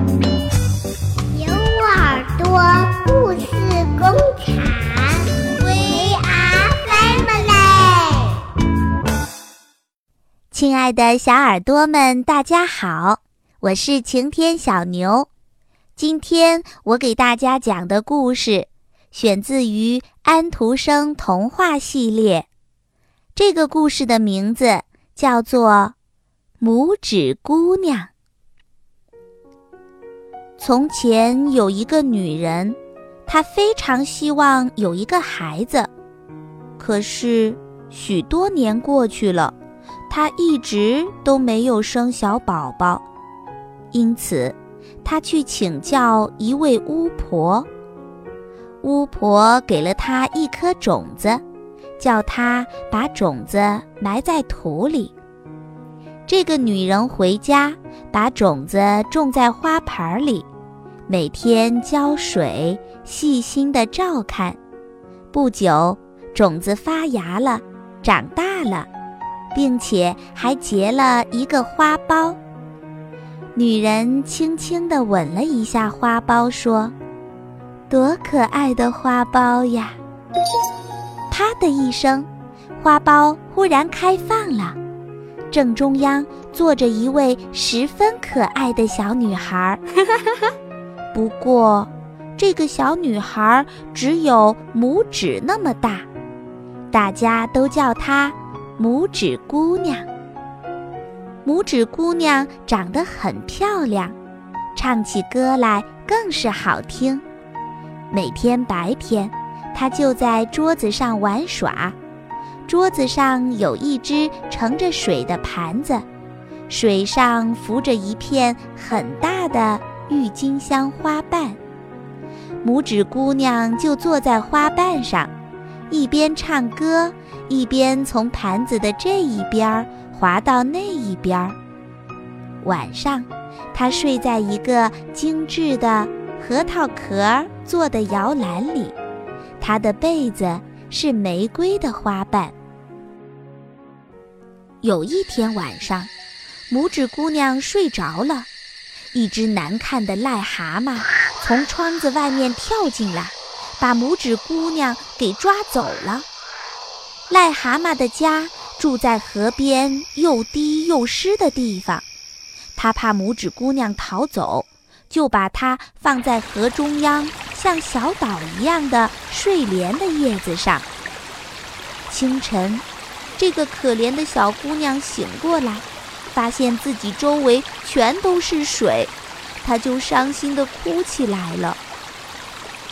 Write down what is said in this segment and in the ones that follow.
有耳朵故事工厂，We are family。亲爱的小耳朵们，大家好，我是晴天小牛。今天我给大家讲的故事选自于安徒生童话系列。这个故事的名字叫做《拇指姑娘》。从前有一个女人，她非常希望有一个孩子，可是许多年过去了，她一直都没有生小宝宝，因此。他去请教一位巫婆，巫婆给了他一颗种子，叫他把种子埋在土里。这个女人回家，把种子种在花盆里，每天浇水，细心的照看。不久，种子发芽了，长大了，并且还结了一个花苞。女人轻轻地吻了一下花苞，说：“多可爱的花苞呀！”啪的一声，花苞忽然开放了，正中央坐着一位十分可爱的小女孩。不过，这个小女孩只有拇指那么大，大家都叫她“拇指姑娘”。拇指姑娘长得很漂亮，唱起歌来更是好听。每天白天，她就在桌子上玩耍。桌子上有一只盛着水的盘子，水上浮着一片很大的郁金香花瓣。拇指姑娘就坐在花瓣上，一边唱歌，一边从盘子的这一边儿。滑到那一边儿。晚上，他睡在一个精致的核桃壳做的摇篮里，他的被子是玫瑰的花瓣。有一天晚上，拇指姑娘睡着了，一只难看的癞蛤蟆从窗子外面跳进来，把拇指姑娘给抓走了。癞蛤蟆的家。住在河边又低又湿的地方，他怕拇指姑娘逃走，就把它放在河中央像小岛一样的睡莲的叶子上。清晨，这个可怜的小姑娘醒过来，发现自己周围全都是水，她就伤心地哭起来了。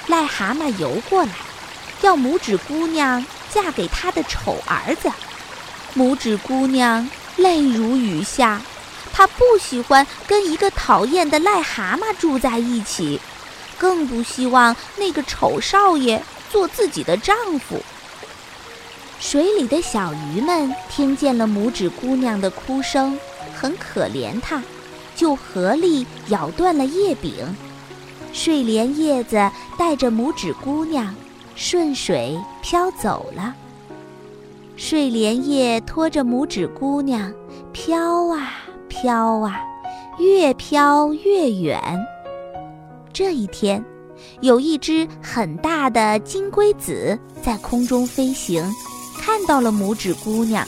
癞蛤蟆游过来，要拇指姑娘嫁给他的丑儿子。拇指姑娘泪如雨下，她不喜欢跟一个讨厌的癞蛤蟆住在一起，更不希望那个丑少爷做自己的丈夫。水里的小鱼们听见了拇指姑娘的哭声，很可怜它，就合力咬断了叶柄。睡莲叶子带着拇指姑娘顺水飘走了。睡莲叶拖着拇指姑娘，飘啊飘啊，越飘越远。这一天，有一只很大的金龟子在空中飞行，看到了拇指姑娘，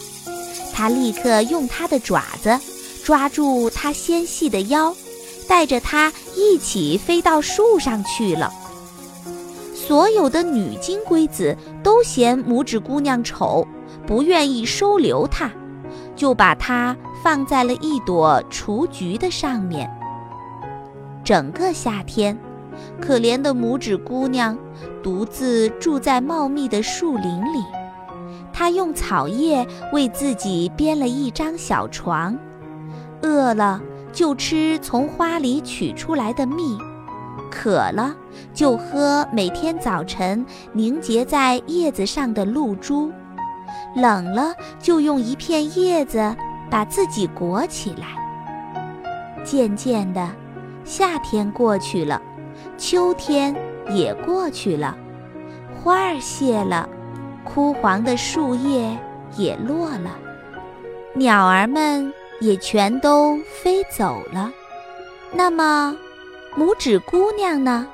它立刻用它的爪子抓住她纤细的腰，带着它一起飞到树上去了。所有的女金龟子都嫌拇指姑娘丑。不愿意收留她，就把它放在了一朵雏菊的上面。整个夏天，可怜的拇指姑娘独自住在茂密的树林里。她用草叶为自己编了一张小床，饿了就吃从花里取出来的蜜，渴了就喝每天早晨凝结在叶子上的露珠。冷了，就用一片叶子把自己裹起来。渐渐的，夏天过去了，秋天也过去了，花儿谢了，枯黄的树叶也落了，鸟儿们也全都飞走了。那么，拇指姑娘呢？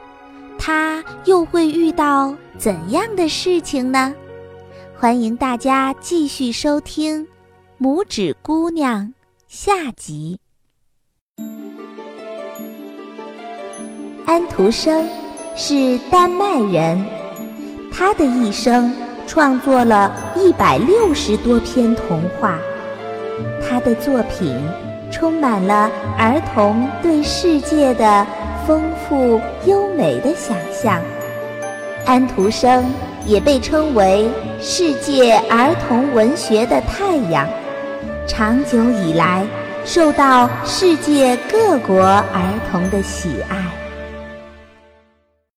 她又会遇到怎样的事情呢？欢迎大家继续收听《拇指姑娘》下集。安徒生是丹麦人，他的一生创作了一百六十多篇童话。他的作品充满了儿童对世界的丰富优美的想象。安徒生也被称为世界儿童文学的太阳，长久以来受到世界各国儿童的喜爱。